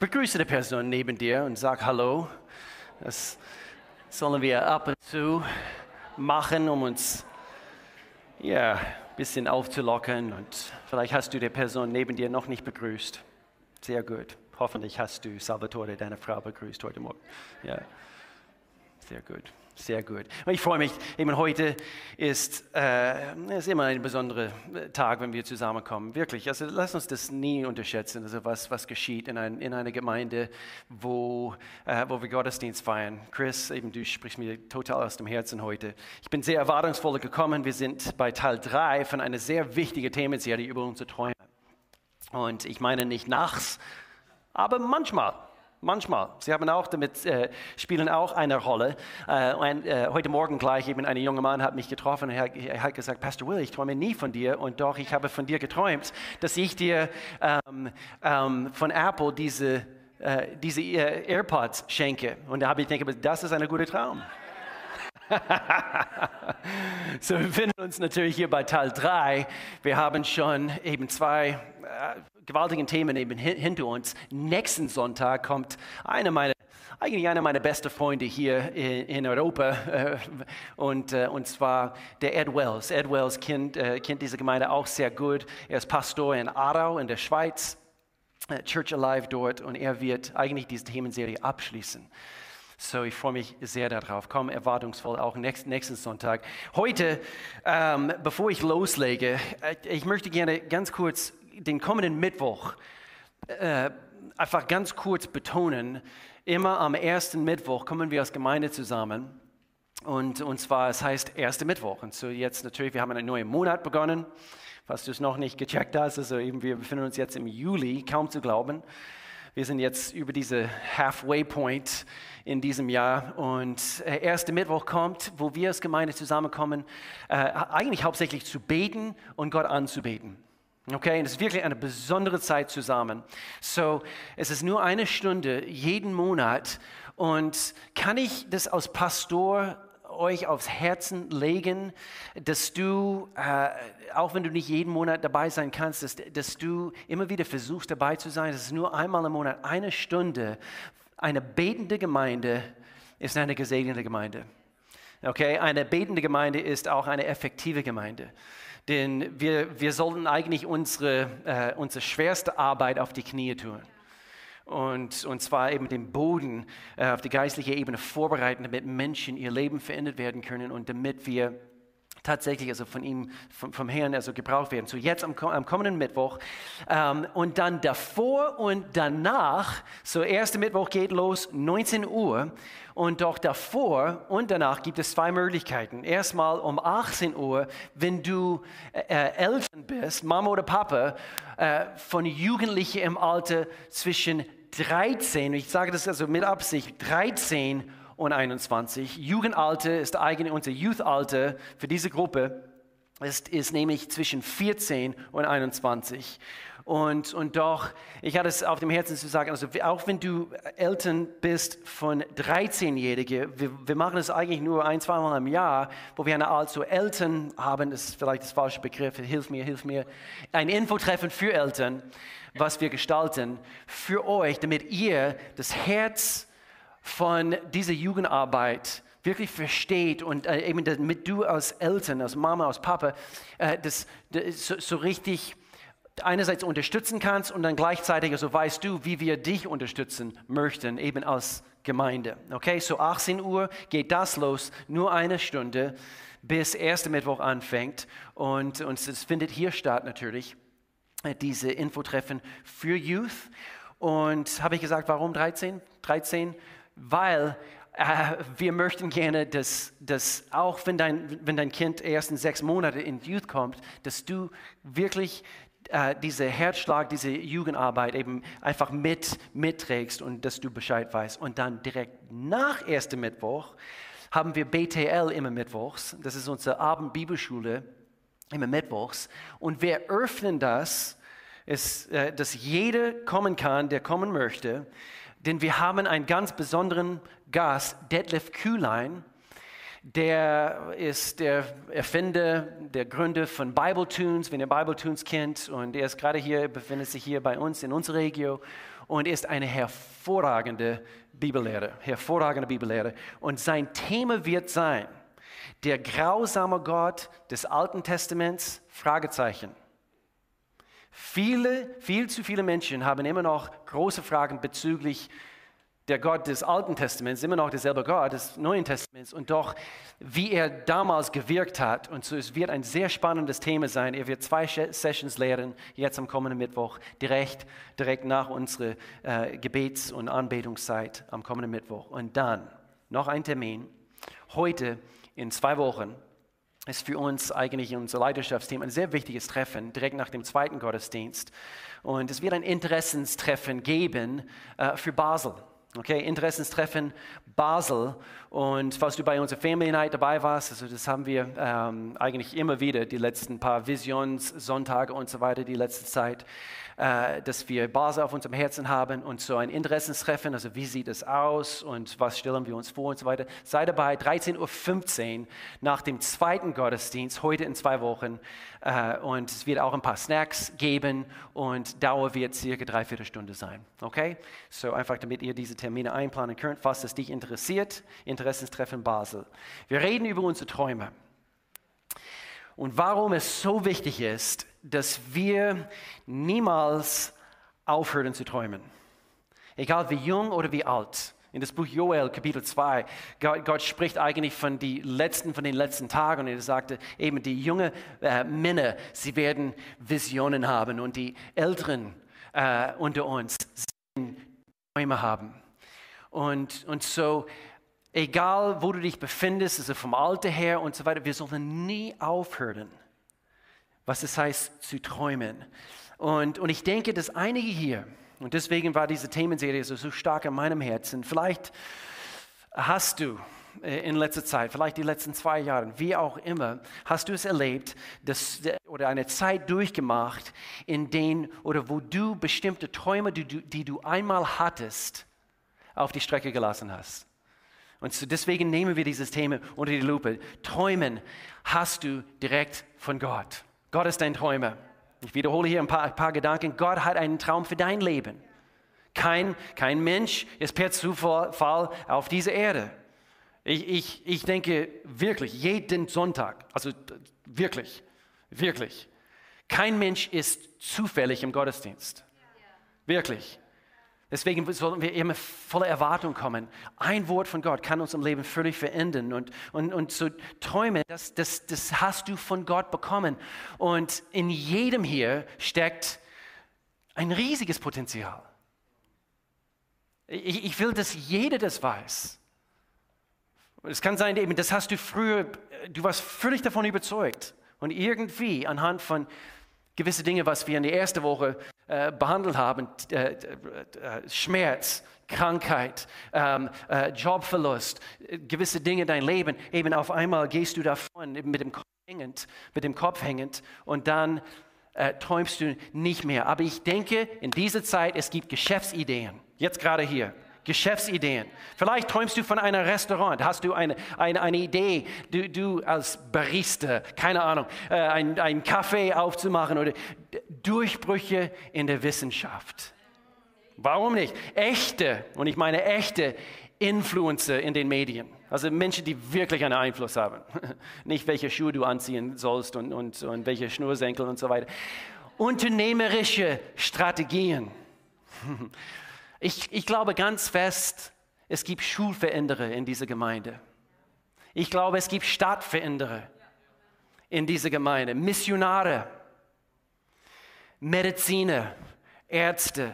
Begrüße die Person neben dir und sag Hallo. Das sollen wir ab und zu machen, um uns ja, ein bisschen aufzulockern. Und vielleicht hast du die Person neben dir noch nicht begrüßt. Sehr gut. Hoffentlich hast du Salvatore, deine Frau, begrüßt heute Morgen. Ja, sehr gut. Sehr gut. Ich freue mich, eben heute ist, äh, ist immer ein besonderer Tag, wenn wir zusammenkommen. Wirklich, also lass uns das nie unterschätzen, also was, was geschieht in, ein, in einer Gemeinde, wo, äh, wo wir Gottesdienst feiern. Chris, eben du sprichst mir total aus dem Herzen heute. Ich bin sehr erwartungsvoll gekommen. Wir sind bei Teil 3 von einer sehr wichtigen Themenserie über unsere Träume. Und ich meine nicht nachts, aber manchmal. Manchmal. Sie haben auch damit, äh, spielen auch eine Rolle. Äh, und, äh, heute Morgen gleich eben ein junger Mann hat mich getroffen und er, hat gesagt, Pastor Will, ich träume nie von dir und doch, ich habe von dir geträumt, dass ich dir ähm, ähm, von Apple diese, äh, diese äh, AirPods schenke. Und da habe ich gedacht, das ist ein guter Traum. so, wir befinden uns natürlich hier bei Teil 3. Wir haben schon eben zwei äh, gewaltigen Themen eben hinter uns. Nächsten Sonntag kommt einer meiner eigentlich einer meiner besten Freunde hier in, Europa äh, und, äh, und zwar der Ed Wells. Ed Wells kennt, äh, kennt diese Gemeinde auch sehr gut. Er ist Pastor in Aarau in der Schweiz, Church Alive dort und er wird eigentlich diese Themenserie abschließen. So, ich freue mich sehr darauf. Komm erwartungsvoll auch nächsten, nächsten Sonntag. Heute, ähm, bevor ich loslege, ich möchte gerne ganz kurz den kommenden Mittwoch äh, einfach ganz kurz betonen, immer am ersten Mittwoch kommen wir als Gemeinde zusammen. Und, und zwar, es heißt erste Mittwoch. Und so jetzt natürlich, wir haben einen neuen Monat begonnen. Falls du es noch nicht gecheckt hast, also eben wir befinden uns jetzt im Juli, kaum zu glauben. Wir sind jetzt über diese Halfway Point in diesem Jahr und äh, erste Mittwoch kommt, wo wir als Gemeinde zusammenkommen, äh, eigentlich hauptsächlich zu beten und Gott anzubeten. Okay, und es ist wirklich eine besondere Zeit zusammen. So, es ist nur eine Stunde jeden Monat. Und kann ich das als Pastor euch aufs Herzen legen, dass du, äh, auch wenn du nicht jeden Monat dabei sein kannst, dass, dass du immer wieder versuchst dabei zu sein. Es ist nur einmal im Monat eine Stunde. Eine betende Gemeinde ist eine gesegnete Gemeinde. Okay, eine betende Gemeinde ist auch eine effektive Gemeinde. Denn wir, wir sollten eigentlich unsere, äh, unsere schwerste Arbeit auf die Knie tun. Und, und zwar eben den Boden äh, auf die geistliche Ebene vorbereiten, damit Menschen ihr Leben verändert werden können und damit wir tatsächlich also von ihm, vom, vom Herrn also gebraucht werden. So jetzt am, am kommenden Mittwoch ähm, und dann davor und danach, so erste Mittwoch geht los 19 Uhr und doch davor und danach gibt es zwei Möglichkeiten. Erstmal um 18 Uhr, wenn du äh, äh, Eltern bist, Mama oder Papa, äh, von Jugendlichen im Alter zwischen 13, ich sage das also mit Absicht, 13 und 21. Jugendalter ist eigentlich unser Youth-Alter für diese Gruppe, ist, ist nämlich zwischen 14 und 21. Und, und doch, ich hatte es auf dem Herzen zu sagen, also auch wenn du Eltern bist von 13-Jährigen, wir, wir, machen es eigentlich nur ein, zweimal im Jahr, wo wir eine Art so Eltern haben, das ist vielleicht das falsche Begriff, hilf mir, hilf mir, ein Infotreffen für Eltern, was wir gestalten, für euch, damit ihr das Herz von dieser Jugendarbeit wirklich versteht und äh, eben damit du als Eltern, als Mama, als Papa, äh, das, das so, so, richtig einerseits unterstützen kannst und dann gleichzeitig, also weißt du, wie wir dich unterstützen möchten, eben als Gemeinde. Okay, so 18 Uhr geht das los, nur eine Stunde, bis erste Mittwoch anfängt und, und es findet hier statt natürlich, diese Infotreffen für Youth. Und habe ich gesagt, warum 13? 13 weil äh, wir möchten gerne, dass, dass auch wenn dein, wenn dein Kind erst in sechs Monate in Youth kommt, dass du wirklich äh, diese Herzschlag, diese Jugendarbeit eben einfach mit, mitträgst und dass du Bescheid weißt. Und dann direkt nach 1. Mittwoch haben wir BTL immer Mittwochs. Das ist unsere Abendbibelschule immer Mittwochs. Und wir öffnen das, ist, äh, dass jeder kommen kann, der kommen möchte denn wir haben einen ganz besonderen Gast, Detlef Kühlein. Der ist der Erfinder, der Gründer von Bible Tunes, wenn ihr Bible Tunes kennt. Und er ist gerade hier, befindet sich hier bei uns in unserer Region. und ist eine hervorragende Bibellehrer, hervorragende Bibellehrer. Und sein Thema wird sein, der grausame Gott des Alten Testaments, Fragezeichen. Viele, viel zu viele Menschen haben immer noch große Fragen bezüglich der Gott des Alten Testaments, immer noch derselbe Gott des Neuen Testaments und doch, wie er damals gewirkt hat. Und so, es wird ein sehr spannendes Thema sein. Er wird zwei Sessions lehren, jetzt am kommenden Mittwoch, direkt, direkt nach unserer äh, Gebets- und Anbetungszeit am kommenden Mittwoch. Und dann noch ein Termin, heute in zwei Wochen, ist für uns eigentlich unser Leidenschaftsteam ein sehr wichtiges Treffen, direkt nach dem zweiten Gottesdienst. Und es wird ein Interessenstreffen geben äh, für Basel. Okay, Interessenstreffen Basel. Und falls du bei unserer Family Night dabei warst, also das haben wir ähm, eigentlich immer wieder, die letzten paar Visionssonntage und so weiter, die letzte Zeit, äh, dass wir Basel auf unserem Herzen haben und so ein Interessenstreffen, also wie sieht es aus und was stellen wir uns vor und so weiter. Sei dabei, 13.15 Uhr nach dem zweiten Gottesdienst, heute in zwei Wochen. Äh, und es wird auch ein paar Snacks geben und Dauer wird circa dreiviertel Stunde sein. Okay? So einfach, damit ihr diese Termine einplanen könnt, falls es dich interessiert. Interessenstreffen Basel. Wir reden über unsere Träume. Und warum es so wichtig ist, dass wir niemals aufhören zu träumen. Egal wie jung oder wie alt. In das Buch Joel, Kapitel 2, Gott, Gott, spricht eigentlich von, die letzten, von den letzten Tagen und er sagte eben, die jungen äh, Männer, sie werden Visionen haben und die Älteren äh, unter uns werden Träume haben. Und, und so, egal wo du dich befindest, also vom Alter her und so weiter, wir sollen nie aufhören, was es heißt zu träumen. Und, und ich denke, dass einige hier, und deswegen war diese Themenserie so, so stark in meinem Herzen. Vielleicht hast du äh, in letzter Zeit, vielleicht die letzten zwei Jahre, wie auch immer, hast du es erlebt dass, oder eine Zeit durchgemacht, in denen oder wo du bestimmte Träume, die du, die du einmal hattest, auf die Strecke gelassen hast. Und deswegen nehmen wir dieses Thema unter die Lupe. Träumen hast du direkt von Gott. Gott ist dein Träumer. Ich wiederhole hier ein paar, ein paar Gedanken. Gott hat einen Traum für dein Leben. Kein, kein Mensch ist per Zufall auf dieser Erde. Ich, ich, ich denke wirklich, jeden Sonntag, also wirklich, wirklich, kein Mensch ist zufällig im Gottesdienst. Wirklich. Deswegen sollten wir immer voller Erwartung kommen. Ein Wort von Gott kann uns im Leben völlig verändern. Und, und, und so Träume, das, das, das hast du von Gott bekommen. Und in jedem hier steckt ein riesiges Potenzial. Ich, ich will, dass jeder das weiß. Es kann sein, eben, das hast du früher, du warst völlig davon überzeugt. Und irgendwie anhand von gewisse Dinge, was wir in der ersten Woche äh, behandelt haben, äh, äh, Schmerz, Krankheit, ähm, äh, Jobverlust, gewisse Dinge in dein Leben, eben auf einmal gehst du davon mit dem Kopf hängend, mit dem Kopf hängend und dann äh, träumst du nicht mehr. Aber ich denke, in dieser Zeit, es gibt Geschäftsideen, jetzt gerade hier. Geschäftsideen. Vielleicht träumst du von einem Restaurant, hast du eine, eine, eine Idee, du, du als Barista, keine Ahnung, äh, ein, ein Kaffee aufzumachen oder Durchbrüche in der Wissenschaft. Warum nicht? Echte, und ich meine echte Influencer in den Medien. Also Menschen, die wirklich einen Einfluss haben. Nicht welche Schuhe du anziehen sollst und, und, und welche Schnursenkel und so weiter. Unternehmerische Strategien. Ich, ich glaube ganz fest, es gibt Schulveränderer in dieser Gemeinde. Ich glaube, es gibt Stadtveränderer in dieser Gemeinde. Missionare, Mediziner, Ärzte.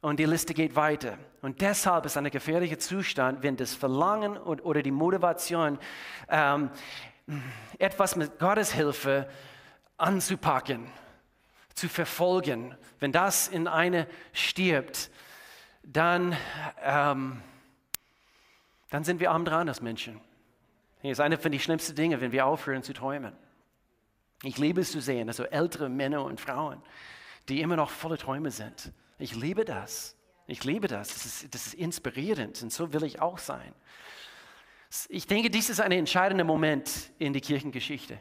Und die Liste geht weiter. Und deshalb ist ein gefährlicher Zustand, wenn das Verlangen oder die Motivation, ähm, etwas mit Gottes Hilfe anzupacken, zu verfolgen, wenn das in eine stirbt, dann, ähm, dann sind wir arm dran als Menschen. Das ist eine von den schlimmsten Dingen, wenn wir aufhören zu träumen. Ich liebe es zu sehen, also ältere Männer und Frauen, die immer noch voller Träume sind. Ich liebe das. Ich liebe das. Das ist, das ist inspirierend und so will ich auch sein. Ich denke, dies ist ein entscheidender Moment in der Kirchengeschichte.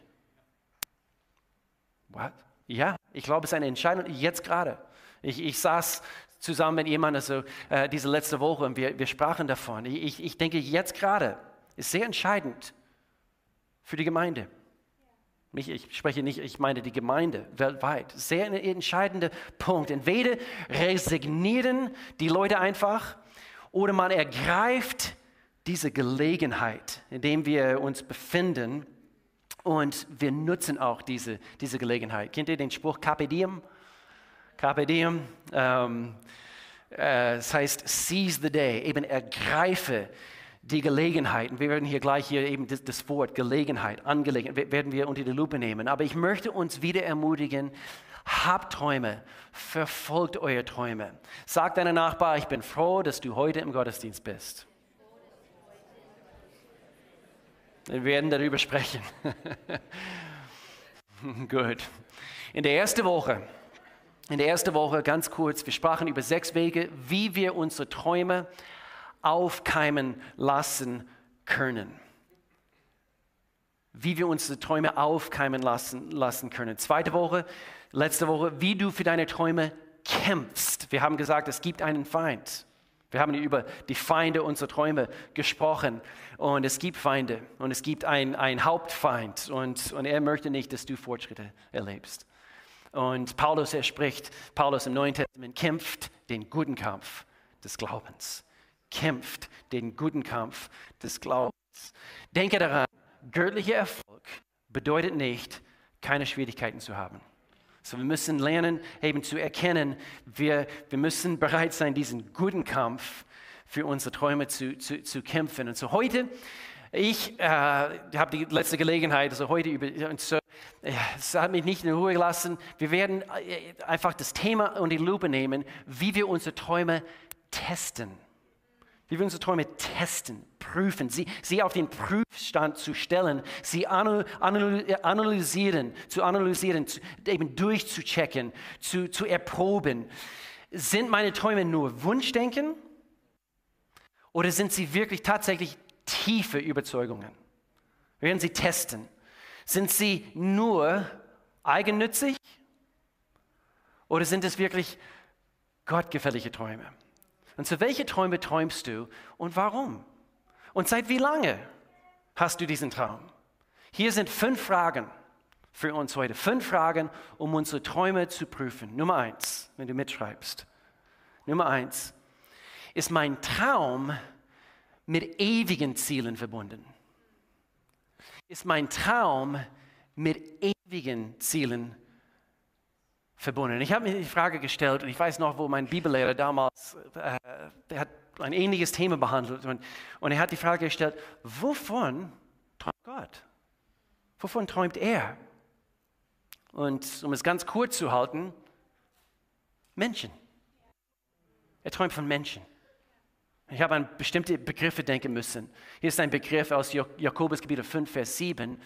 What? Ja, ich glaube, es ist eine Entscheidung jetzt gerade. Ich, ich saß zusammen mit jemandem also, äh, diese letzte Woche und wir, wir sprachen davon. Ich, ich denke, jetzt gerade ist sehr entscheidend für die Gemeinde. Nicht, ich spreche nicht, ich meine die Gemeinde weltweit. Sehr entscheidender Punkt. Entweder resignieren die Leute einfach oder man ergreift diese Gelegenheit, in der wir uns befinden und wir nutzen auch diese, diese Gelegenheit. Kennt ihr den Spruch Carpe Diem? Carpe. Ähm, äh, das heißt, seize the day, eben ergreife die Gelegenheit. Und wir werden hier gleich hier eben das, das Wort Gelegenheit, Angelegenheit, werden wir unter die Lupe nehmen. Aber ich möchte uns wieder ermutigen, habt Träume, verfolgt eure Träume. Sag deinem Nachbar, ich bin froh, dass du heute im Gottesdienst bist. Wir werden darüber sprechen. Gut. In der ersten Woche, in der ersten Woche ganz kurz, wir sprachen über sechs Wege, wie wir unsere Träume aufkeimen lassen können. Wie wir unsere Träume aufkeimen lassen, lassen können. Zweite Woche, letzte Woche, wie du für deine Träume kämpfst. Wir haben gesagt, es gibt einen Feind. Wir haben über die Feinde unserer Träume gesprochen. Und es gibt Feinde und es gibt einen Hauptfeind. Und, und er möchte nicht, dass du Fortschritte erlebst. Und Paulus, er spricht, Paulus im Neuen Testament kämpft den guten Kampf des Glaubens. Kämpft den guten Kampf des Glaubens. Denke daran, göttlicher Erfolg bedeutet nicht, keine Schwierigkeiten zu haben. So, wir müssen lernen, eben zu erkennen, wir, wir müssen bereit sein, diesen guten Kampf für unsere Träume zu, zu, zu kämpfen. Und so heute, ich äh, habe die letzte Gelegenheit, also heute über, äh, es hat mich nicht in Ruhe gelassen. Wir werden äh, einfach das Thema und die Lupe nehmen, wie wir unsere Träume testen wie wir unsere Träume testen, prüfen, sie, sie auf den Prüfstand zu stellen, sie analysieren, zu analysieren, zu, eben durchzuchecken, zu, zu erproben. Sind meine Träume nur Wunschdenken oder sind sie wirklich tatsächlich tiefe Überzeugungen? Wir werden sie testen. Sind sie nur eigennützig oder sind es wirklich gottgefällige Träume? Und so, welche Träume träumst du und warum? Und seit wie lange hast du diesen Traum? Hier sind fünf Fragen für uns heute. Fünf Fragen, um unsere Träume zu prüfen. Nummer eins, wenn du mitschreibst. Nummer eins, ist mein Traum mit ewigen Zielen verbunden? Ist mein Traum mit ewigen Zielen verbunden? Ich habe mir die Frage gestellt und ich weiß noch, wo mein Bibellehrer damals, äh, der hat ein ähnliches Thema behandelt und, und er hat die Frage gestellt, wovon träumt Gott? Wovon träumt er? Und um es ganz kurz zu halten, Menschen. Er träumt von Menschen. Ich habe an bestimmte Begriffe denken müssen. Hier ist ein Begriff aus Jakobus Kapitel 5, Vers 7.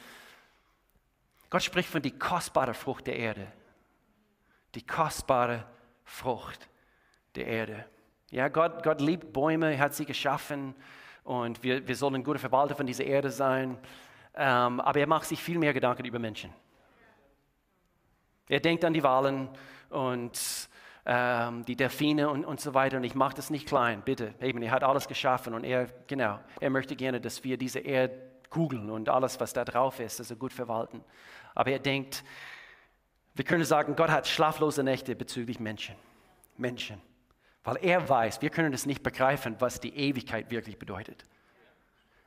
Gott spricht von die kostbare Frucht der Erde die kostbare Frucht der Erde. Ja, Gott, Gott liebt Bäume, er hat sie geschaffen und wir, wir sollen gute Verwalter von dieser Erde sein. Ähm, aber er macht sich viel mehr Gedanken über Menschen. Er denkt an die Wahlen und ähm, die Delfine und, und so weiter. Und ich mache das nicht klein, bitte. Eben, er hat alles geschaffen und er, genau, er möchte gerne, dass wir diese Erdkugeln und alles, was da drauf ist, also gut verwalten. Aber er denkt wir können sagen, Gott hat schlaflose Nächte bezüglich Menschen. Menschen. Weil er weiß, wir können es nicht begreifen, was die Ewigkeit wirklich bedeutet.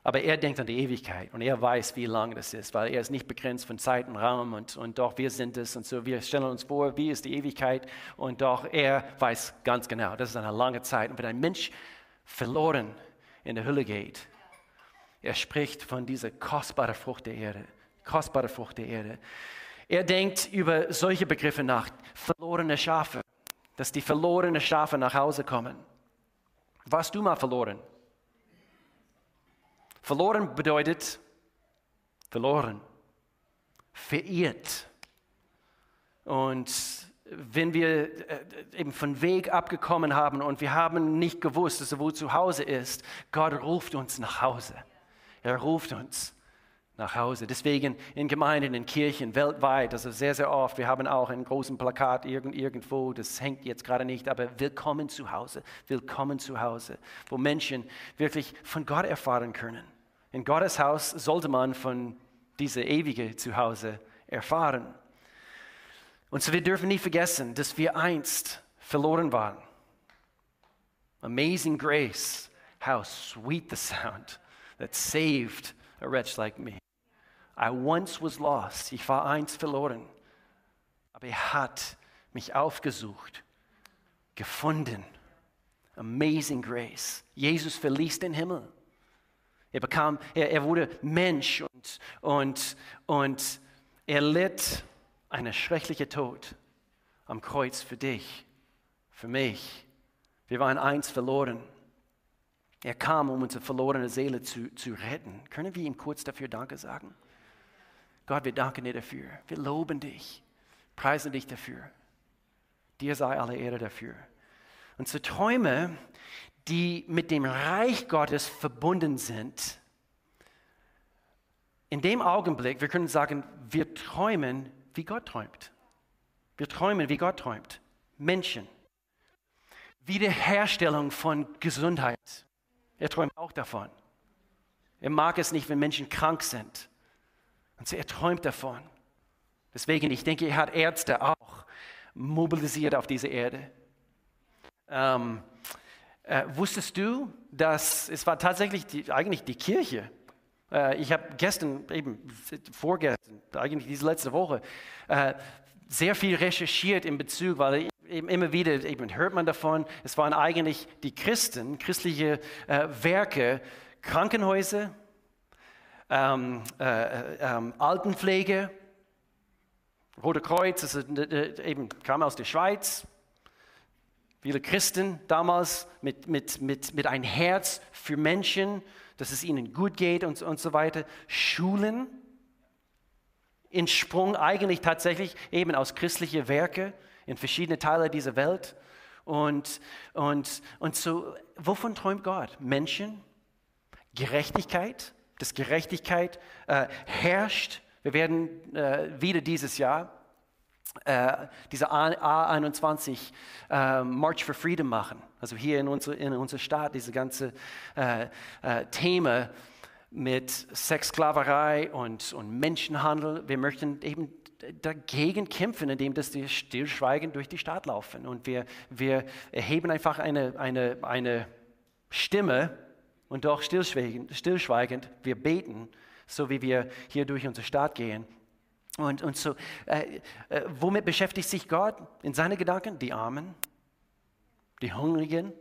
Aber er denkt an die Ewigkeit und er weiß, wie lang das ist, weil er ist nicht begrenzt von Zeit und Raum und, und doch wir sind es und so. Wir stellen uns vor, wie ist die Ewigkeit und doch er weiß ganz genau, das ist eine lange Zeit. Und wenn ein Mensch verloren in der Hölle geht, er spricht von dieser kostbaren Frucht der Erde, kostbare Frucht der Erde. Er denkt über solche Begriffe nach, verlorene Schafe, dass die verlorenen Schafe nach Hause kommen. Warst du mal verloren? Verloren bedeutet verloren, verirrt. Und wenn wir äh, eben von Weg abgekommen haben und wir haben nicht gewusst, dass er wo zu Hause ist, Gott ruft uns nach Hause. Er ruft uns nach Hause. Deswegen in Gemeinden, in Kirchen weltweit, also sehr, sehr oft, wir haben auch ein großes Plakat irgend, irgendwo, das hängt jetzt gerade nicht, aber willkommen zu Hause, willkommen zu Hause, wo Menschen wirklich von Gott erfahren können. In Gottes Haus sollte man von dieser ewige Zuhause erfahren. Und so wir dürfen nie vergessen, dass wir einst verloren waren. Amazing grace, how sweet the sound that saved a wretch like me. I once was lost. Ich war einst verloren. Aber er hat mich aufgesucht, gefunden. Amazing grace. Jesus verließ den Himmel. Er bekam, er, er wurde Mensch und, und, und er litt einen schrecklichen Tod am Kreuz für dich, für mich. Wir waren einst verloren. Er kam, um unsere verlorene Seele zu, zu retten. Können wir ihm kurz dafür Danke sagen? Gott, wir danken dir dafür. Wir loben dich, preisen dich dafür. Dir sei alle Ehre dafür. Und so Träume, die mit dem Reich Gottes verbunden sind, in dem Augenblick, wir können sagen, wir träumen, wie Gott träumt. Wir träumen, wie Gott träumt. Menschen. Wiederherstellung von Gesundheit. Er träumt auch davon. Er mag es nicht, wenn Menschen krank sind. Und so, er träumt davon. Deswegen, ich denke, er hat Ärzte auch mobilisiert auf diese Erde. Ähm, äh, wusstest du, dass es war tatsächlich die, eigentlich die Kirche? Äh, ich habe gestern, eben vorgestern, eigentlich diese letzte Woche, äh, sehr viel recherchiert in Bezug, weil eben immer wieder eben hört man davon, es waren eigentlich die Christen, christliche äh, Werke, Krankenhäuser, ähm, äh, ähm, Altenpflege, Rote Kreuz, das ist, äh, eben kam aus der Schweiz. Viele Christen damals mit, mit, mit, mit ein Herz für Menschen, dass es ihnen gut geht und, und so weiter. Schulen entsprungen eigentlich tatsächlich eben aus christlichen Werken in verschiedene Teile dieser Welt. Und, und, und so, wovon träumt Gott? Menschen, Gerechtigkeit, dass Gerechtigkeit äh, herrscht. Wir werden äh, wieder dieses Jahr äh, diese A21 äh, March for Freedom machen. Also hier in, unsere, in unserer Stadt, diese ganze äh, äh, Thema mit Sexsklaverei und, und Menschenhandel. Wir möchten eben dagegen kämpfen, indem dass wir stillschweigend durch die Stadt laufen. Und wir, wir erheben einfach eine, eine, eine Stimme und doch stillschweigend, stillschweigend, wir beten, so wie wir hier durch unsere Stadt gehen. Und, und so, äh, äh, womit beschäftigt sich Gott in seinen Gedanken? Die Armen, die Hungrigen,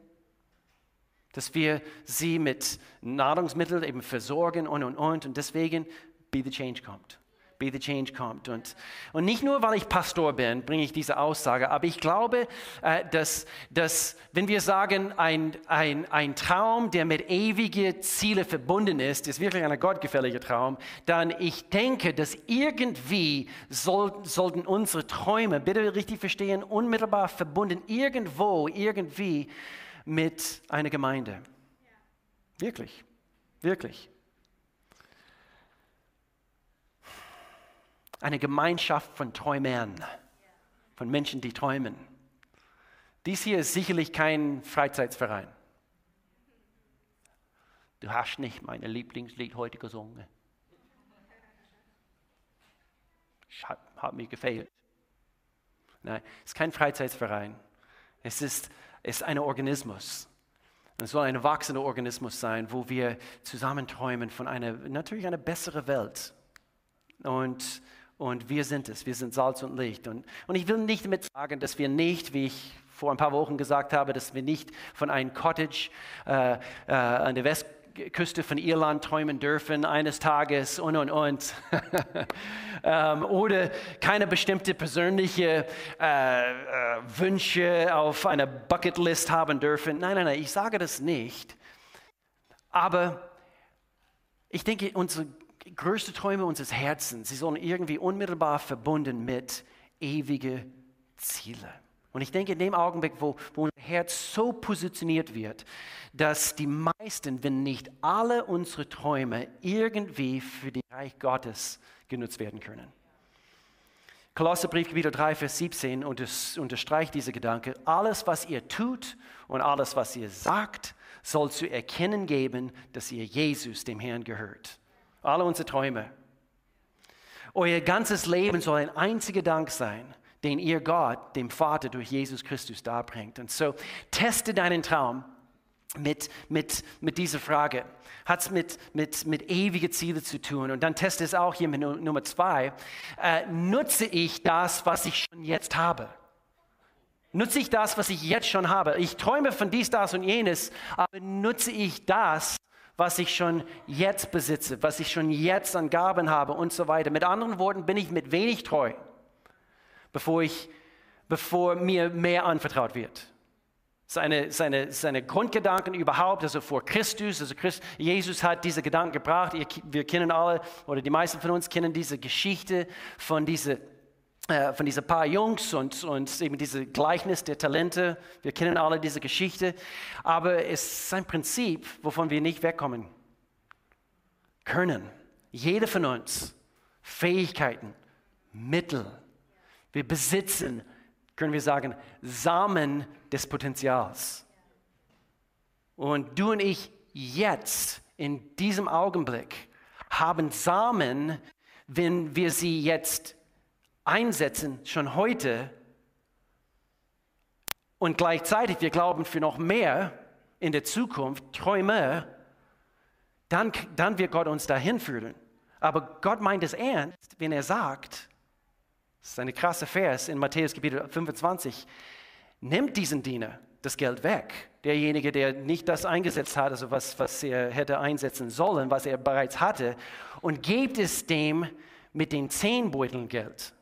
dass wir sie mit Nahrungsmitteln eben versorgen und und und. Und deswegen, be the change kommt. Be the Change kommt. Und, und nicht nur, weil ich Pastor bin, bringe ich diese Aussage, aber ich glaube, äh, dass, dass wenn wir sagen, ein, ein, ein Traum, der mit ewigen Zielen verbunden ist, ist wirklich ein gottgefälliger Traum, dann ich denke, dass irgendwie soll, sollten unsere Träume, bitte richtig verstehen, unmittelbar verbunden irgendwo, irgendwie mit einer Gemeinde. Wirklich, wirklich. Eine Gemeinschaft von Träumern, von Menschen, die träumen. Dies hier ist sicherlich kein Freizeitsverein. Du hast nicht mein Lieblingslied heute gesungen. Hat, hat mir gefehlt. Nein, es ist kein Freizeitsverein. Es ist, ist ein Organismus. Es soll ein wachsender Organismus sein, wo wir zusammen träumen von einer, natürlich einer besseren Welt. Und und wir sind es, wir sind Salz und Licht. Und, und ich will nicht damit sagen, dass wir nicht, wie ich vor ein paar Wochen gesagt habe, dass wir nicht von einem Cottage äh, äh, an der Westküste von Irland träumen dürfen, eines Tages und und und. ähm, oder keine bestimmte persönliche äh, äh, Wünsche auf einer Bucketlist haben dürfen. Nein, nein, nein, ich sage das nicht. Aber ich denke, unsere größte Träume unseres Herzens, sie sollen irgendwie unmittelbar verbunden mit ewige Ziele. Und ich denke, in dem Augenblick, wo, wo unser Herz so positioniert wird, dass die meisten, wenn nicht alle unsere Träume irgendwie für das Reich Gottes genutzt werden können. Kolosserbrief Kapitel 3, Vers 17 unterstreicht diese Gedanke. Alles, was ihr tut und alles, was ihr sagt, soll zu erkennen geben, dass ihr Jesus, dem Herrn, gehört. Alle unsere Träume. Euer ganzes Leben soll ein einziger Dank sein den ihr Gott, dem Vater, durch Jesus Christus darbringt. Und so teste deinen Traum mit, mit, mit dieser Frage. Hat es mit, mit, mit ewigen Zielen zu tun? Und dann teste es auch hier mit Nummer zwei. Äh, nutze ich das, was ich schon jetzt habe? Nutze ich das, was ich jetzt schon habe? Ich träume von dies, das und jenes, aber nutze ich das, was ich schon jetzt besitze, was ich schon jetzt an Gaben habe und so weiter. Mit anderen Worten, bin ich mit wenig treu bevor, ich, bevor mir mehr anvertraut wird. Seine, seine, seine Grundgedanken überhaupt, also vor Christus, also Christ, Jesus hat diese Gedanken gebracht. Wir kennen alle, oder die meisten von uns kennen diese Geschichte von diese äh, von diesen paar Jungs und, und eben diese Gleichnis der Talente. Wir kennen alle diese Geschichte. Aber es ist ein Prinzip, wovon wir nicht wegkommen können. Jeder von uns Fähigkeiten, Mittel, wir besitzen, können wir sagen, Samen des Potenzials. Und du und ich jetzt, in diesem Augenblick, haben Samen, wenn wir sie jetzt einsetzen, schon heute, und gleichzeitig wir glauben für noch mehr in der Zukunft, Träume, dann, dann wird Gott uns dahin führen. Aber Gott meint es ernst, wenn er sagt, das ist eine krasse Vers in Matthäus Kapitel 25. Nimmt diesen Diener das Geld weg. Derjenige, der nicht das eingesetzt hat, also was, was er hätte einsetzen sollen, was er bereits hatte, und gebt es dem mit den zehn Beuteln Geld.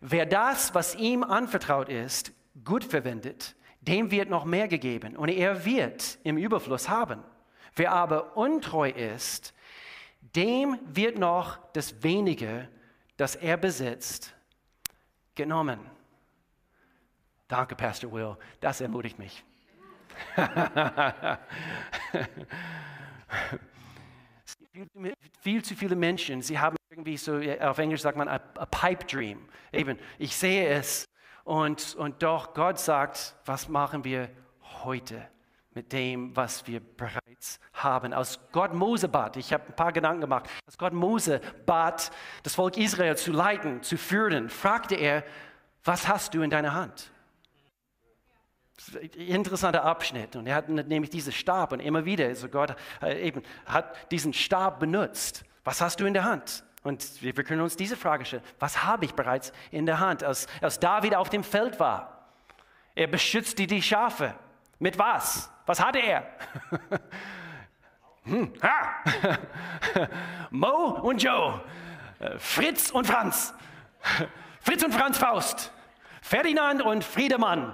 Wer das, was ihm anvertraut ist, gut verwendet, dem wird noch mehr gegeben und er wird im Überfluss haben. Wer aber untreu ist, dem wird noch das wenige, das er besitzt, genommen. Danke, Pastor Will, das ermutigt mich. viel zu viele Menschen, sie haben irgendwie so, auf Englisch sagt man, a, a pipe dream. Eben, ich sehe es und, und doch Gott sagt, was machen wir heute mit dem, was wir bereits haben? Als Gott Mose bat, ich habe ein paar Gedanken gemacht, als Gott Mose bat, das Volk Israel zu leiten, zu führen, fragte er, was hast du in deiner Hand? interessanter Abschnitt. Und er hat nämlich diesen Stab und immer wieder, also Gott äh, eben hat diesen Stab benutzt. Was hast du in der Hand? Und wir können uns diese Frage stellen, was habe ich bereits in der Hand, als, als David auf dem Feld war? Er beschützte die Schafe. Mit was? Was hatte er? hm! Mo und Joe, äh, Fritz und Franz, Fritz und Franz Faust, Ferdinand und Friedemann.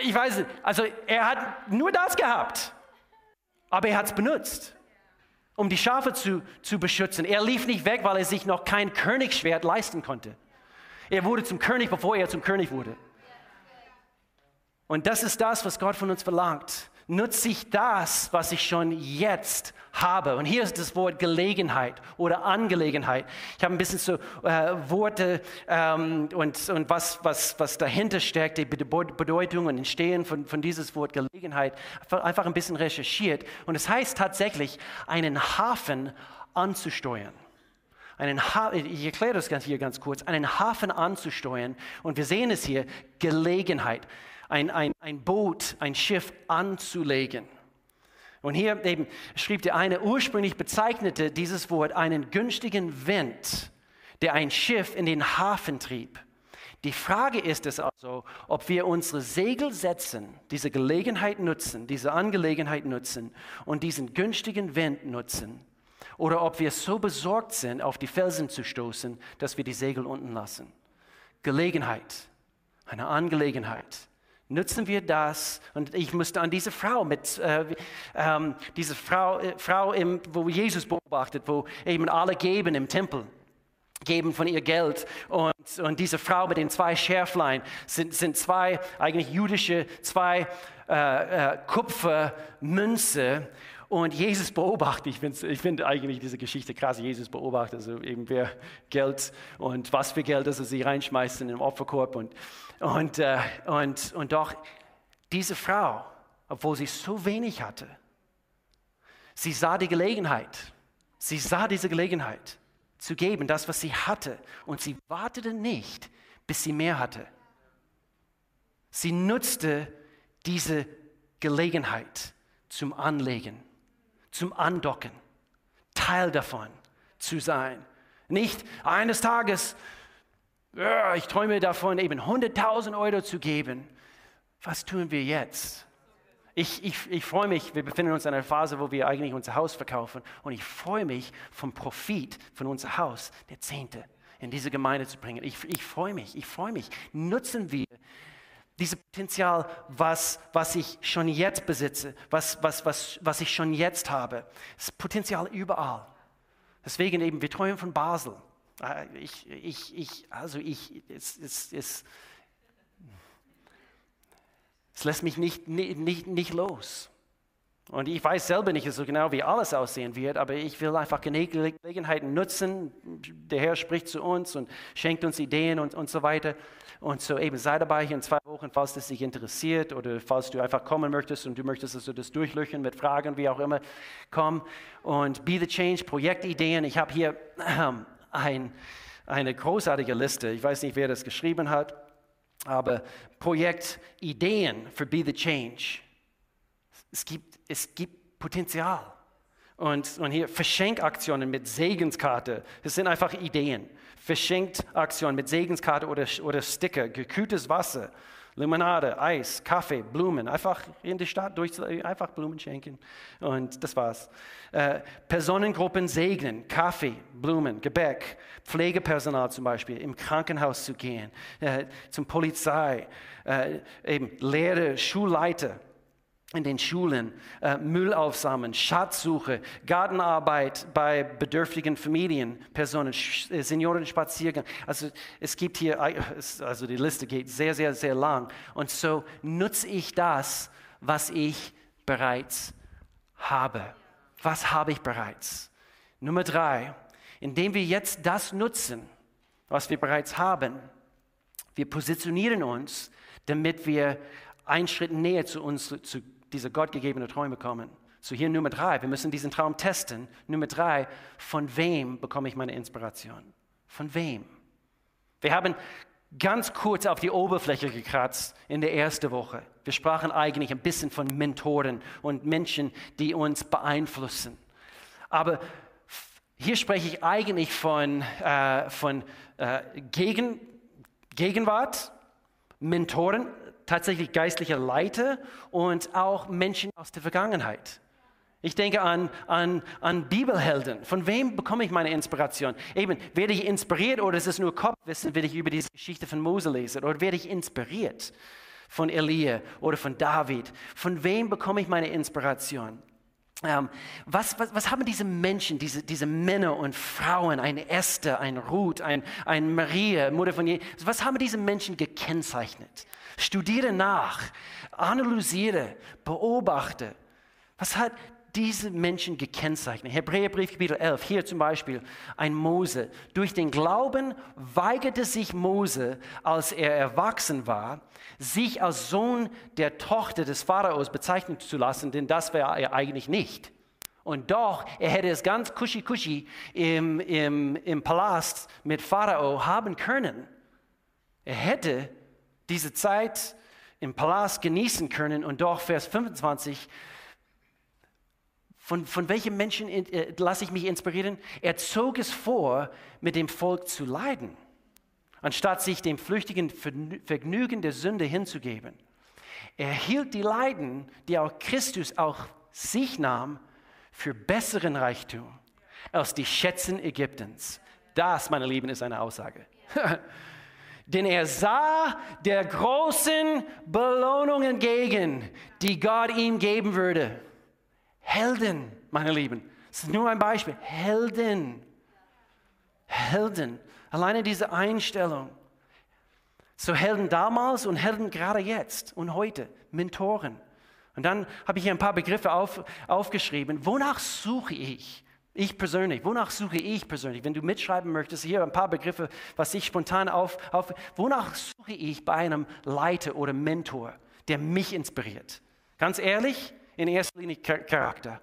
Ich weiß also er hat nur das gehabt, aber er hat es benutzt um die Schafe zu, zu beschützen. Er lief nicht weg, weil er sich noch kein Königsschwert leisten konnte. Er wurde zum König, bevor er zum König wurde. Und das ist das, was Gott von uns verlangt nutze ich das, was ich schon jetzt habe. Und hier ist das Wort Gelegenheit oder Angelegenheit. Ich habe ein bisschen so äh, Worte ähm, und, und was, was, was dahinter steckt, die Bedeutung und Entstehen von, von dieses Wort Gelegenheit, einfach ein bisschen recherchiert. Und es heißt tatsächlich, einen Hafen anzusteuern einen ha ich erkläre das hier ganz kurz, einen Hafen anzusteuern. Und wir sehen es hier, Gelegenheit ein, ein, ein Boot, ein Schiff anzulegen. Und hier eben schrieb der eine, ursprünglich bezeichnete dieses Wort einen günstigen Wind, der ein Schiff in den Hafen trieb. Die Frage ist es also, ob wir unsere Segel setzen, diese Gelegenheit nutzen, diese Angelegenheit nutzen und diesen günstigen Wind nutzen, oder ob wir so besorgt sind, auf die Felsen zu stoßen, dass wir die Segel unten lassen. Gelegenheit, eine Angelegenheit nutzen wir das. Und ich musste an diese Frau mit, äh, ähm, diese Frau, äh, Frau im, wo Jesus beobachtet, wo eben alle geben im Tempel. geben von ihr Geld. Und, und diese Frau mit den zwei Schärflein sind, sind zwei eigentlich jüdische, zwei äh, äh, Kupfermünze. Und Jesus beobachtet, ich finde ich find eigentlich diese Geschichte krass, Jesus beobachtet, also eben wer Geld und was für Geld, dass er sie reinschmeißt in den Opferkorb. Und, und, äh, und, und doch diese Frau, obwohl sie so wenig hatte, sie sah die Gelegenheit, sie sah diese Gelegenheit zu geben, das, was sie hatte. Und sie wartete nicht, bis sie mehr hatte. Sie nutzte diese Gelegenheit zum Anlegen, zum Andocken, Teil davon zu sein. Nicht eines Tages, ich träume davon, eben 100.000 Euro zu geben. Was tun wir jetzt? Ich, ich, ich freue mich, wir befinden uns in einer Phase, wo wir eigentlich unser Haus verkaufen und ich freue mich vom Profit von unser Haus, der Zehnte, in diese Gemeinde zu bringen. Ich, ich freue mich, ich freue mich. Nutzen wir dieses Potenzial, was, was ich schon jetzt besitze, was, was, was, was ich schon jetzt habe. Das Potenzial überall. Deswegen eben, wir träumen von Basel. Äh, ich, ich, ich, also ich, es, es, es, es lässt mich nicht, nicht, nicht los. Und ich weiß selber nicht so genau, wie alles aussehen wird, aber ich will einfach Gelegenheiten nutzen. Der Herr spricht zu uns und schenkt uns Ideen und, und so weiter. Und so eben sei dabei hier in zwei Wochen, falls das dich interessiert oder falls du einfach kommen möchtest und du möchtest also das durchlöchern mit Fragen, wie auch immer, komm. Und Be the Change, Projektideen. Ich habe hier ähm, ein, eine großartige Liste. Ich weiß nicht, wer das geschrieben hat. Aber Projektideen für Be the Change. Es gibt, es gibt Potenzial. Und, und hier Verschenkaktionen mit Segenskarte. Das sind einfach Ideen. Verschenkt-Aktionen mit Segenskarte oder, oder Sticker, gekühltes Wasser, Limonade, Eis, Kaffee, Blumen. Einfach in die Stadt durch, einfach Blumen schenken. Und das war's. Äh, Personengruppen segnen, Kaffee, Blumen, Gebäck, Pflegepersonal zum Beispiel, im Krankenhaus zu gehen, äh, zum Polizei, äh, eben Lehrer, Schulleiter in den Schulen, äh, Müll aufsammeln, Schatzsuche, Gartenarbeit bei bedürftigen Familien, Personen, äh, Seniorenspaziergang. Also es gibt hier, also die Liste geht sehr, sehr, sehr lang. Und so nutze ich das, was ich bereits habe. Was habe ich bereits? Nummer drei, indem wir jetzt das nutzen, was wir bereits haben, wir positionieren uns, damit wir einen Schritt näher zu uns, zu diese gottgegebenen Träume kommen. So hier Nummer drei, wir müssen diesen Traum testen. Nummer drei, von wem bekomme ich meine Inspiration? Von wem? Wir haben ganz kurz auf die Oberfläche gekratzt in der ersten Woche. Wir sprachen eigentlich ein bisschen von Mentoren und Menschen, die uns beeinflussen. Aber hier spreche ich eigentlich von, äh, von äh, Gegen, Gegenwart, Mentoren, tatsächlich geistliche Leiter und auch Menschen aus der Vergangenheit. Ich denke an, an, an Bibelhelden. Von wem bekomme ich meine Inspiration? Eben, werde ich inspiriert oder ist es nur Kopfwissen, wenn ich über diese Geschichte von Mose lese? Oder werde ich inspiriert von Elia oder von David? Von wem bekomme ich meine Inspiration? Ähm, was, was, was, haben diese Menschen, diese, diese Männer und Frauen, ein Esther, ein Ruth, ein, ein Maria, Mutter von Jesus, was haben diese Menschen gekennzeichnet? Studiere nach, analysiere, beobachte. Was hat diese Menschen gekennzeichnet? Hebräerbrief Kapitel 11, hier zum Beispiel ein Mose. Durch den Glauben weigerte sich Mose, als er erwachsen war, sich als Sohn der Tochter des Pharaos bezeichnen zu lassen, denn das wäre er eigentlich nicht. Und doch, er hätte es ganz kuschi-kuschi im, im, im Palast mit Pharao haben können. Er hätte diese Zeit im Palast genießen können. Und doch, Vers 25, von, von welchem Menschen äh, lasse ich mich inspirieren? Er zog es vor, mit dem Volk zu leiden, anstatt sich dem flüchtigen Vergnügen der Sünde hinzugeben. Er hielt die Leiden, die auch Christus auch sich nahm, für besseren Reichtum als die Schätzen Ägyptens. Das, meine Lieben, ist eine Aussage. Denn er sah der großen Belohnung entgegen, die Gott ihm geben würde. Helden, meine Lieben. Das ist nur ein Beispiel. Helden. Helden. Alleine diese Einstellung. So Helden damals und Helden gerade jetzt und heute, Mentoren. Und dann habe ich hier ein paar Begriffe auf, aufgeschrieben. Wonach suche ich? Ich persönlich, wonach suche ich persönlich? Wenn du mitschreiben möchtest, hier ein paar Begriffe, was ich spontan auf, auf wonach suche ich bei einem Leiter oder Mentor, der mich inspiriert? Ganz ehrlich, in erster Linie Charakter.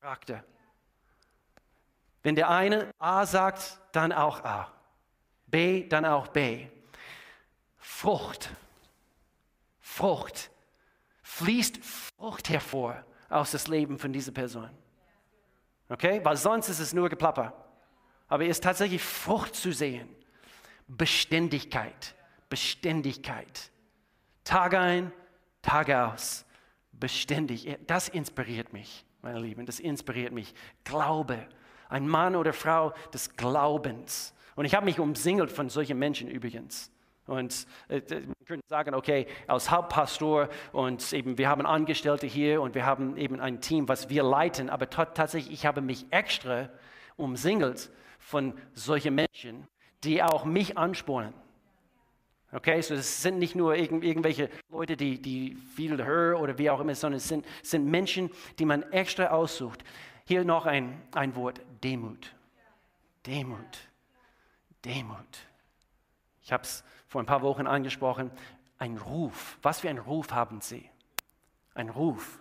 Charakter. Wenn der eine A sagt, dann auch A. B, dann auch B. Frucht. Frucht. Fließt Frucht hervor aus dem Leben von dieser Person. Okay? Weil sonst ist es nur Geplapper. Aber es ist tatsächlich Frucht zu sehen. Beständigkeit. Beständigkeit. Tag ein, Tag aus. Beständig. Das inspiriert mich, meine Lieben. Das inspiriert mich. Glaube. Ein Mann oder Frau des Glaubens. Und ich habe mich umsingelt von solchen Menschen übrigens. Und äh, man könnte sagen, okay, als Hauptpastor und eben wir haben Angestellte hier und wir haben eben ein Team, was wir leiten, aber tatsächlich, ich habe mich extra umsingelt von solchen Menschen, die auch mich anspornen. Okay, so es sind nicht nur irgend, irgendwelche Leute, die, die viel hören oder wie auch immer, sondern es sind, sind Menschen, die man extra aussucht. Hier noch ein, ein Wort, Demut. Demut. Demut. Ich habe es vor ein paar Wochen angesprochen, ein Ruf. Was für ein Ruf haben Sie? Ein Ruf.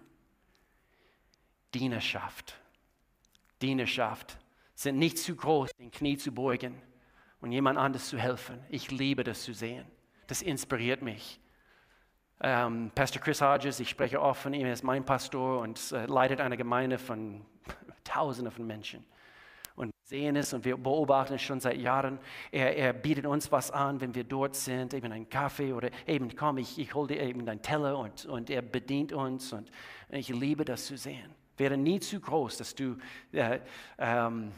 Dienerschaft. Dienerschaft. Sind nicht zu groß, den Knie zu beugen und jemand anderes zu helfen. Ich liebe das zu sehen. Das inspiriert mich. Ähm, Pastor Chris Hodges, ich spreche oft von ihm, er ist mein Pastor und äh, leitet eine Gemeinde von Tausenden von Menschen und sehen es und wir beobachten es schon seit Jahren. Er, er, bietet uns was an, wenn wir dort sind, eben einen Kaffee oder eben komm, ich, ich hole dir eben deinen Teller und, und er bedient uns und ich liebe das zu sehen. Wäre nie zu groß, dass du, äh, ähm,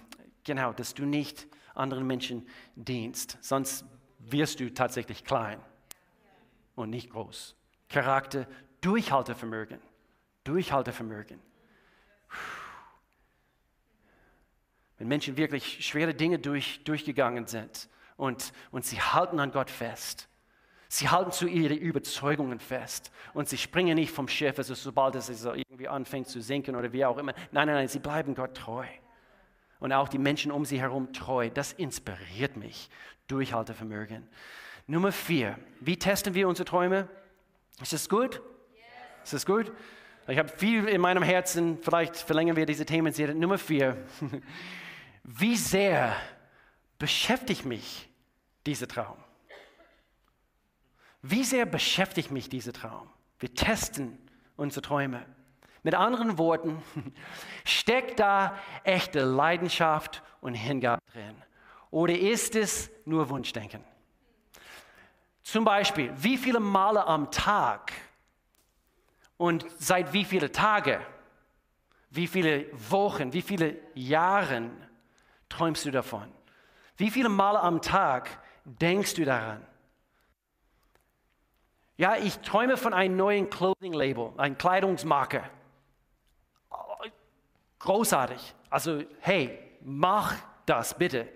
genau, dass du nicht anderen Menschen dienst, sonst wirst du tatsächlich klein und nicht groß. Charakter, Durchhaltevermögen, Durchhaltevermögen. Wenn Menschen wirklich schwere Dinge durch, durchgegangen sind und, und sie halten an Gott fest. Sie halten zu ihren Überzeugungen fest und sie springen nicht vom Schiff, also sobald es so irgendwie anfängt zu sinken oder wie auch immer. Nein, nein, nein, sie bleiben Gott treu. Und auch die Menschen um sie herum treu. Das inspiriert mich. Durchhaltevermögen. Nummer vier. Wie testen wir unsere Träume? Ist das gut? Ist das gut? Ich habe viel in meinem Herzen. Vielleicht verlängern wir diese Themenserie. Nummer vier. Wie sehr beschäftigt mich dieser Traum? Wie sehr beschäftigt mich dieser Traum? Wir testen unsere Träume. Mit anderen Worten, steckt da echte Leidenschaft und Hingabe drin? Oder ist es nur Wunschdenken? Zum Beispiel, wie viele Male am Tag und seit wie vielen Tagen, wie viele Wochen, wie viele Jahre träumst du davon? Wie viele Male am Tag denkst du daran? Ja, ich träume von einem neuen Clothing Label, ein Kleidungsmarke. Großartig. Also, hey, mach das bitte.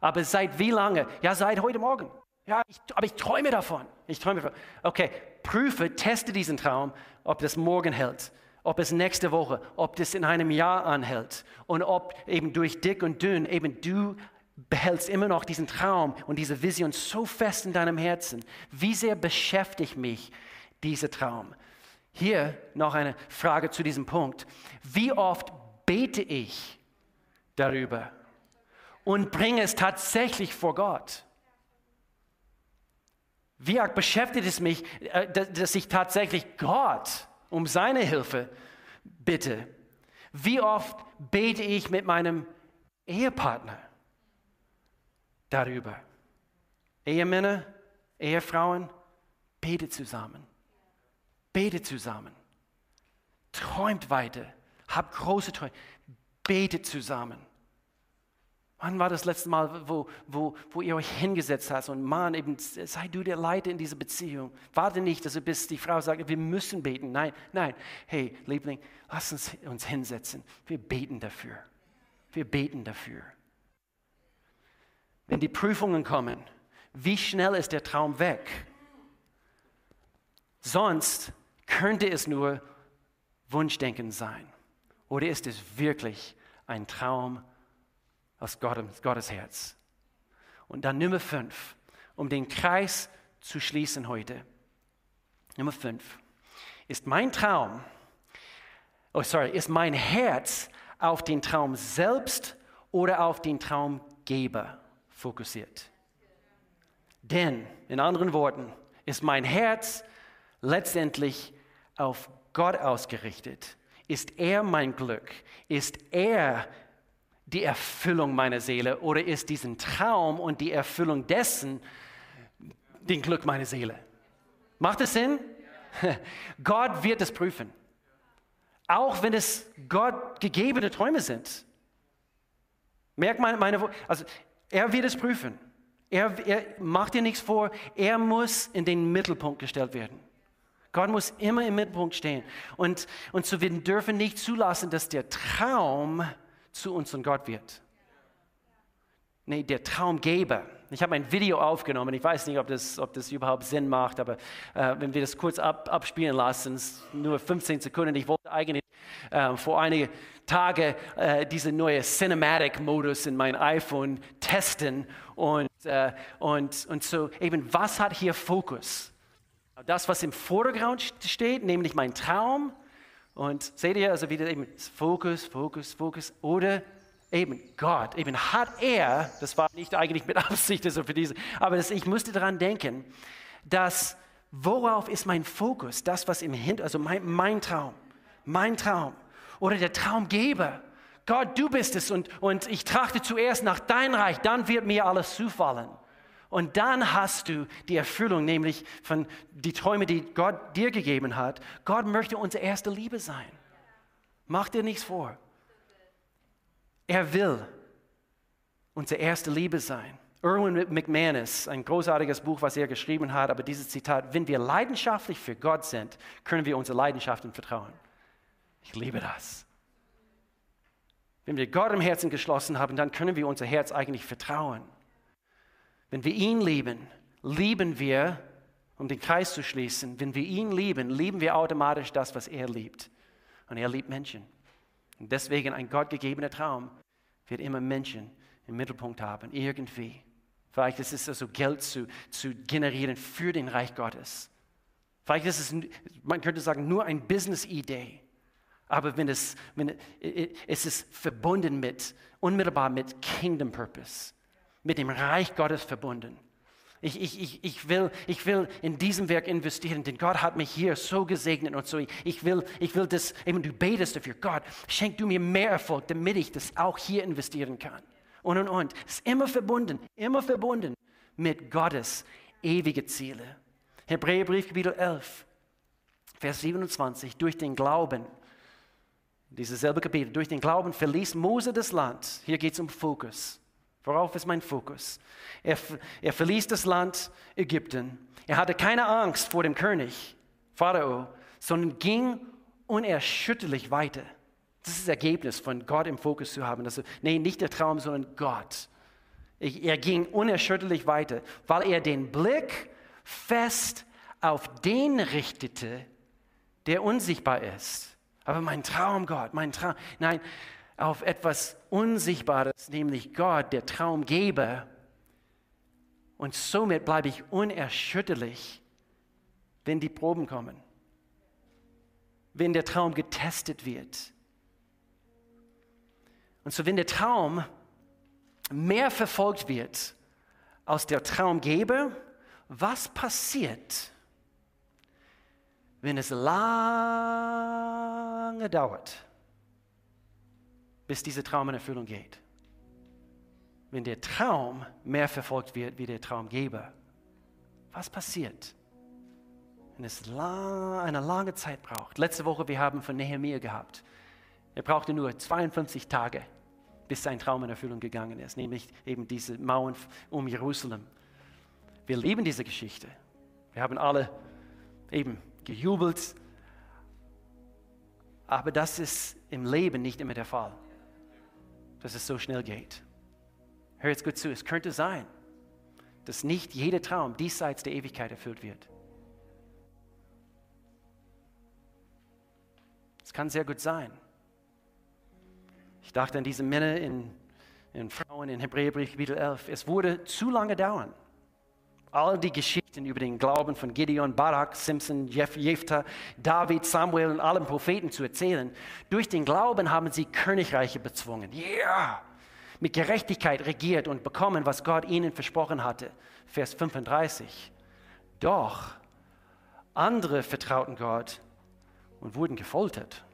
Aber seit wie lange? Ja, seit heute Morgen. Ja, ich, aber ich träume davon. Ich träume davon. Okay, prüfe, teste diesen Traum, ob das morgen hält ob es nächste Woche, ob das in einem Jahr anhält und ob eben durch dick und dünn eben du behältst immer noch diesen Traum und diese Vision so fest in deinem Herzen. Wie sehr beschäftigt mich dieser Traum? Hier noch eine Frage zu diesem Punkt. Wie oft bete ich darüber und bringe es tatsächlich vor Gott? Wie arg beschäftigt es mich, äh, dass ich tatsächlich Gott um seine Hilfe bitte. Wie oft bete ich mit meinem Ehepartner darüber? Ehemänner, Ehefrauen, bete zusammen. Bete zusammen. Träumt weiter. Habt große Träume. Bete zusammen. Wann war das letzte Mal, wo, wo, wo ihr euch hingesetzt habt und Mann, eben sei du der Leiter in dieser Beziehung. Warte nicht, dass du bist, die Frau sagt, wir müssen beten. Nein, nein. Hey, Liebling, lass uns uns hinsetzen. Wir beten dafür. Wir beten dafür. wenn die Prüfungen kommen, wie schnell ist der Traum weg? Sonst könnte es nur Wunschdenken sein. Oder ist es wirklich ein Traum aus Gottes, Herz? Und dann Nummer fünf, um den Kreis zu schließen heute. Nummer fünf. Ist mein Traum, oh sorry, ist mein Herz auf den Traum selbst oder auf den Traumgeber fokussiert? Denn, in anderen Worten, ist mein Herz letztendlich auf Gott ausgerichtet? Ist er mein Glück? Ist er die Erfüllung meiner Seele oder ist diesen Traum und die Erfüllung dessen den Glück meiner Seele? Macht es Sinn? Gott wird es prüfen. Auch wenn es Gott gegebene Träume sind. Merkt meine, meine also er wird es prüfen. Er, er macht dir nichts vor. Er muss in den Mittelpunkt gestellt werden. Gott muss immer im Mittelpunkt stehen. Und, und so wir dürfen nicht zulassen, dass der Traum zu unserem Gott wird. Nee, der Traumgeber. Ich habe ein Video aufgenommen. Ich weiß nicht, ob das, ob das überhaupt Sinn macht, aber äh, wenn wir das kurz ab, abspielen lassen, nur 15 Sekunden. Ich wollte eigentlich äh, vor einigen Tagen äh, diesen neuen Cinematic-Modus in mein iPhone testen. Und, äh, und, und so eben, was hat hier Fokus? Das, was im Vordergrund steht, nämlich mein Traum. Und seht ihr, also wieder eben Fokus, Fokus, Fokus. Oder eben Gott, eben hat er, das war nicht eigentlich mit Absicht, also für diese, aber das, ich musste daran denken, dass worauf ist mein Fokus, das, was im Hintergrund, also mein, mein Traum, mein Traum oder der Traumgeber. Gott, du bist es und, und ich trachte zuerst nach dein Reich, dann wird mir alles zufallen. Und dann hast du die Erfüllung, nämlich von die Träume, die Gott dir gegeben hat. Gott möchte unsere erste Liebe sein. Mach dir nichts vor. Er will unsere erste Liebe sein. Erwin McManus, ein großartiges Buch, was er geschrieben hat, aber dieses Zitat, wenn wir leidenschaftlich für Gott sind, können wir unsere Leidenschaften vertrauen. Ich liebe das. Wenn wir Gott im Herzen geschlossen haben, dann können wir unser Herz eigentlich vertrauen. Wenn wir ihn lieben, lieben wir, um den Kreis zu schließen, wenn wir ihn lieben, lieben wir automatisch das, was er liebt. Und er liebt Menschen. Und deswegen ein gottgegebener Traum wird immer Menschen im Mittelpunkt haben, irgendwie. Vielleicht ist es also Geld zu, zu generieren für den Reich Gottes. Vielleicht ist es, man könnte sagen, nur eine Business-Idee. Aber wenn es, wenn es ist verbunden mit, unmittelbar mit Kingdom Purpose mit dem Reich Gottes verbunden. Ich, ich, ich, ich, will, ich will in diesem Werk investieren, denn Gott hat mich hier so gesegnet und so. Ich will, ich will das, eben du betest dafür, Gott, schenk du mir mehr Erfolg, damit ich das auch hier investieren kann. Und, und, und. Es ist immer verbunden, immer verbunden mit Gottes ewige Ziele. Hebräerbrief, Kapitel 11, Vers 27. Durch den Glauben, dieses selbe Kapitel, durch den Glauben verließ Mose das Land. Hier geht es um Fokus. Worauf ist mein Fokus? Er, er verließ das Land Ägypten. Er hatte keine Angst vor dem König, Pharao, sondern ging unerschütterlich weiter. Das ist das Ergebnis von Gott im Fokus zu haben. Also, nee, nicht der Traum, sondern Gott. Er ging unerschütterlich weiter, weil er den Blick fest auf den richtete, der unsichtbar ist. Aber mein Traum, Gott, mein Traum, nein, auf etwas Unsichtbares, nämlich Gott, der Traumgeber. Und somit bleibe ich unerschütterlich, wenn die Proben kommen, wenn der Traum getestet wird. Und so, wenn der Traum mehr verfolgt wird aus der Traumgeber, was passiert, wenn es lange dauert? Bis dieser Traum in Erfüllung geht. Wenn der Traum mehr verfolgt wird wie der Traumgeber, was passiert? Wenn es eine lange Zeit braucht. Letzte Woche, wir haben von Nehemiah gehabt. Er brauchte nur 52 Tage, bis sein Traum in Erfüllung gegangen ist, nämlich eben diese Mauern um Jerusalem. Wir lieben diese Geschichte. Wir haben alle eben gejubelt, aber das ist im Leben nicht immer der Fall dass es so schnell geht. hör jetzt gut zu, es könnte sein, dass nicht jeder Traum diesseits der Ewigkeit erfüllt wird. Es kann sehr gut sein. Ich dachte an diese Männer in, in Frauen in Hebräerbrief Kapitel 11. Es wurde zu lange dauern. All die Geschichten über den Glauben von Gideon, Barak, Simpson, Jeff, Jephthah, David, Samuel und allen Propheten zu erzählen. Durch den Glauben haben sie Königreiche bezwungen. Yeah! Mit Gerechtigkeit regiert und bekommen, was Gott ihnen versprochen hatte. Vers 35. Doch andere vertrauten Gott und wurden gefoltert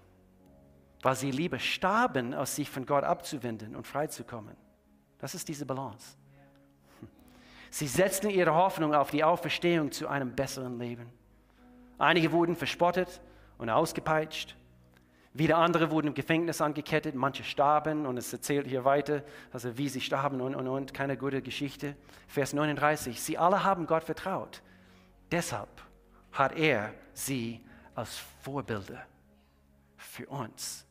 weil sie lieber starben, als sich von Gott abzuwenden und freizukommen. Das ist diese Balance. Sie setzten ihre Hoffnung auf die Auferstehung zu einem besseren Leben. Einige wurden verspottet und ausgepeitscht. Wieder andere wurden im Gefängnis angekettet, manche starben und es erzählt hier weiter, also wie sie starben und, und, und, keine gute Geschichte. Vers 39, sie alle haben Gott vertraut. Deshalb hat er sie als Vorbilder für uns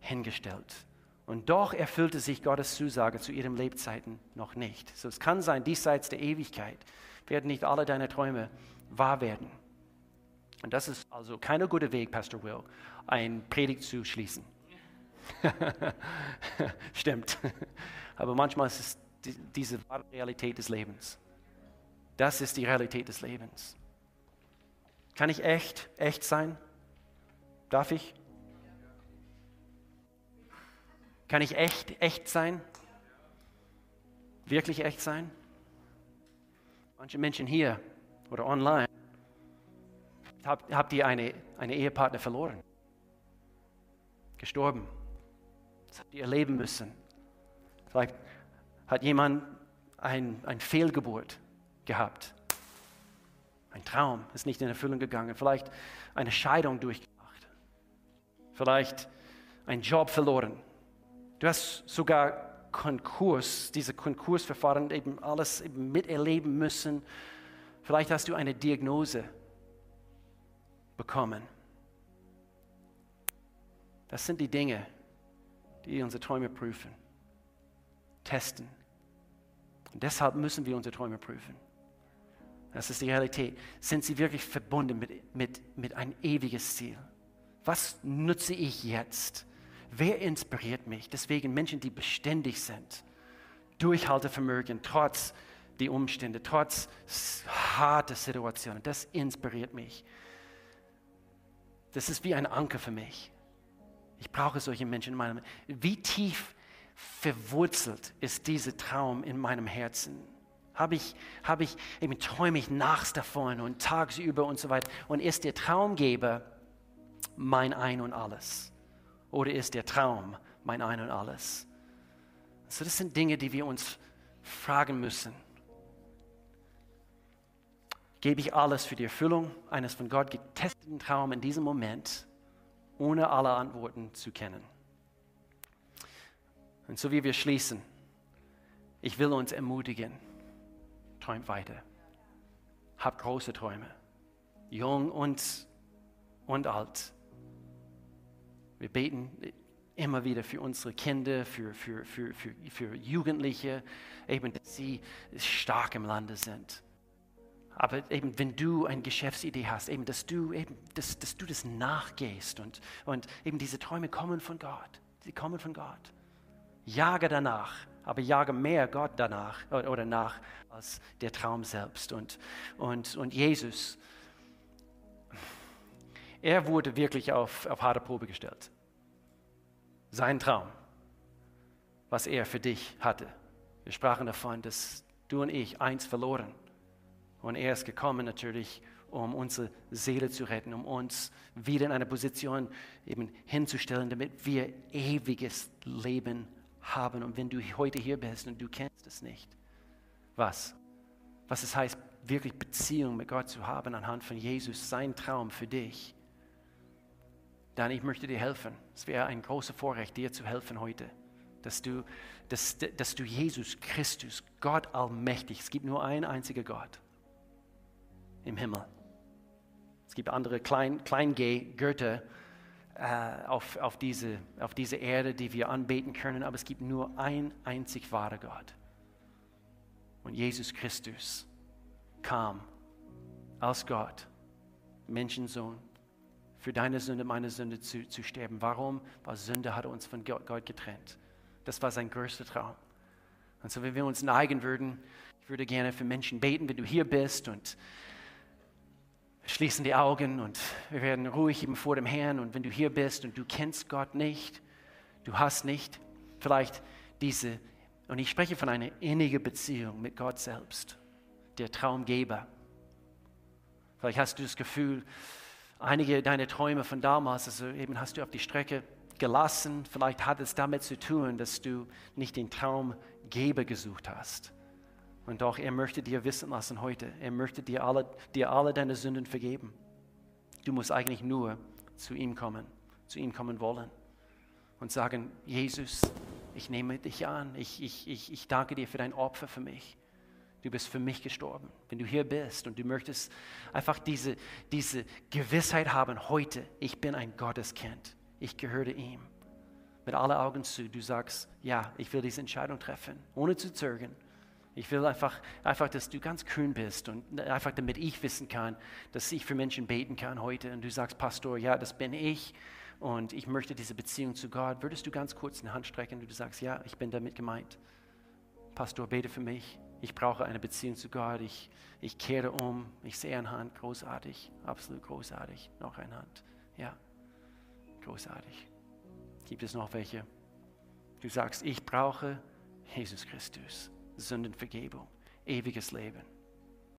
hingestellt. Und doch erfüllte sich Gottes Zusage zu ihren Lebzeiten noch nicht. So, es kann sein, diesseits der Ewigkeit werden nicht alle deine Träume wahr werden. Und das ist also kein guter Weg, Pastor Will, ein Predigt zu schließen. Stimmt. Aber manchmal ist es die, diese Realität des Lebens. Das ist die Realität des Lebens. Kann ich echt, echt sein? Darf ich? Kann ich echt, echt sein? Wirklich echt sein? Manche Menschen hier oder online, habt, habt ihr eine, eine Ehepartner verloren, gestorben. Das habt ihr erleben müssen. Vielleicht hat jemand ein, ein Fehlgeburt gehabt. Ein Traum ist nicht in Erfüllung gegangen. Vielleicht eine Scheidung durchgemacht. Vielleicht einen Job verloren Du hast sogar Konkurs, diese Konkursverfahren eben alles eben miterleben müssen. Vielleicht hast du eine Diagnose bekommen. Das sind die Dinge, die unsere Träume prüfen, testen. Und deshalb müssen wir unsere Träume prüfen. Das ist die Realität. Sind sie wirklich verbunden mit, mit, mit ein ewiges Ziel? Was nutze ich jetzt? Wer inspiriert mich? Deswegen Menschen, die beständig sind, Durchhaltevermögen, trotz die Umstände, trotz harter Situationen. Das inspiriert mich. Das ist wie ein Anker für mich. Ich brauche solche Menschen in meinem. Wie tief verwurzelt ist dieser Traum in meinem Herzen? Habe ich, habe ich, eben träume ich nachts davon und tagsüber und so weiter. Und ist der Traumgeber mein Ein und Alles? Oder ist der Traum mein Ein und Alles? Also das sind Dinge, die wir uns fragen müssen. Gebe ich alles für die Erfüllung eines von Gott getesteten Traums in diesem Moment, ohne alle Antworten zu kennen? Und so wie wir schließen, ich will uns ermutigen, träumt weiter. Habt große Träume, jung und, und alt. Wir beten immer wieder für unsere Kinder, für, für, für, für, für Jugendliche, eben, dass sie stark im Lande sind. Aber eben, wenn du eine Geschäftsidee hast, eben, dass du eben, dass, dass du das nachgehst und, und eben diese Träume kommen von Gott. Sie kommen von Gott. Jage danach, aber jage mehr Gott danach oder nach als der Traum selbst. Und, und, und Jesus, er wurde wirklich auf, auf harte Probe gestellt. Sein Traum, was er für dich hatte. Wir sprachen davon, dass du und ich eins verloren. Und er ist gekommen natürlich, um unsere Seele zu retten, um uns wieder in eine Position eben hinzustellen, damit wir ewiges Leben haben. Und wenn du heute hier bist und du kennst es nicht, was? Was es heißt, wirklich Beziehung mit Gott zu haben anhand von Jesus, sein Traum für dich dann ich möchte dir helfen. Es wäre ein großes Vorrecht, dir zu helfen heute, dass du, dass, dass du Jesus Christus, Gott allmächtig, es gibt nur einen einzigen Gott im Himmel. Es gibt andere Klein, Klein-G-Götter äh, auf, auf, diese, auf diese Erde, die wir anbeten können, aber es gibt nur einen einzig wahren Gott. Und Jesus Christus kam als Gott, Menschensohn, für deine Sünde, meine Sünde zu, zu sterben. Warum? Weil Sünde hat uns von Gott getrennt. Das war sein größter Traum. Und so, wenn wir uns neigen würden, ich würde gerne für Menschen beten, wenn du hier bist und schließen die Augen und wir werden ruhig eben vor dem Herrn. Und wenn du hier bist und du kennst Gott nicht, du hast nicht vielleicht diese, und ich spreche von einer innigen Beziehung mit Gott selbst, der Traumgeber. Vielleicht hast du das Gefühl, einige deiner Träume von damals, also eben hast du auf die Strecke gelassen. Vielleicht hat es damit zu tun, dass du nicht den Traumgeber gesucht hast. Und doch, er möchte dir wissen lassen heute, er möchte dir alle, dir alle deine Sünden vergeben. Du musst eigentlich nur zu ihm kommen, zu ihm kommen wollen und sagen, Jesus, ich nehme dich an, ich, ich, ich, ich danke dir für dein Opfer für mich. Du bist für mich gestorben. Wenn du hier bist und du möchtest einfach diese, diese Gewissheit haben, heute, ich bin ein Gotteskind, ich gehöre ihm. Mit aller Augen zu, du sagst, ja, ich will diese Entscheidung treffen, ohne zu zögern. Ich will einfach, einfach, dass du ganz kühn bist und einfach, damit ich wissen kann, dass ich für Menschen beten kann heute. Und du sagst, Pastor, ja, das bin ich und ich möchte diese Beziehung zu Gott. Würdest du ganz kurz eine Hand strecken und du sagst, ja, ich bin damit gemeint. Pastor, bete für mich. Ich brauche eine Beziehung zu Gott. Ich, ich kehre um. Ich sehe eine Hand. Großartig. Absolut großartig. Noch eine Hand. Ja, großartig. Gibt es noch welche? Du sagst, ich brauche Jesus Christus. Sündenvergebung, ewiges Leben.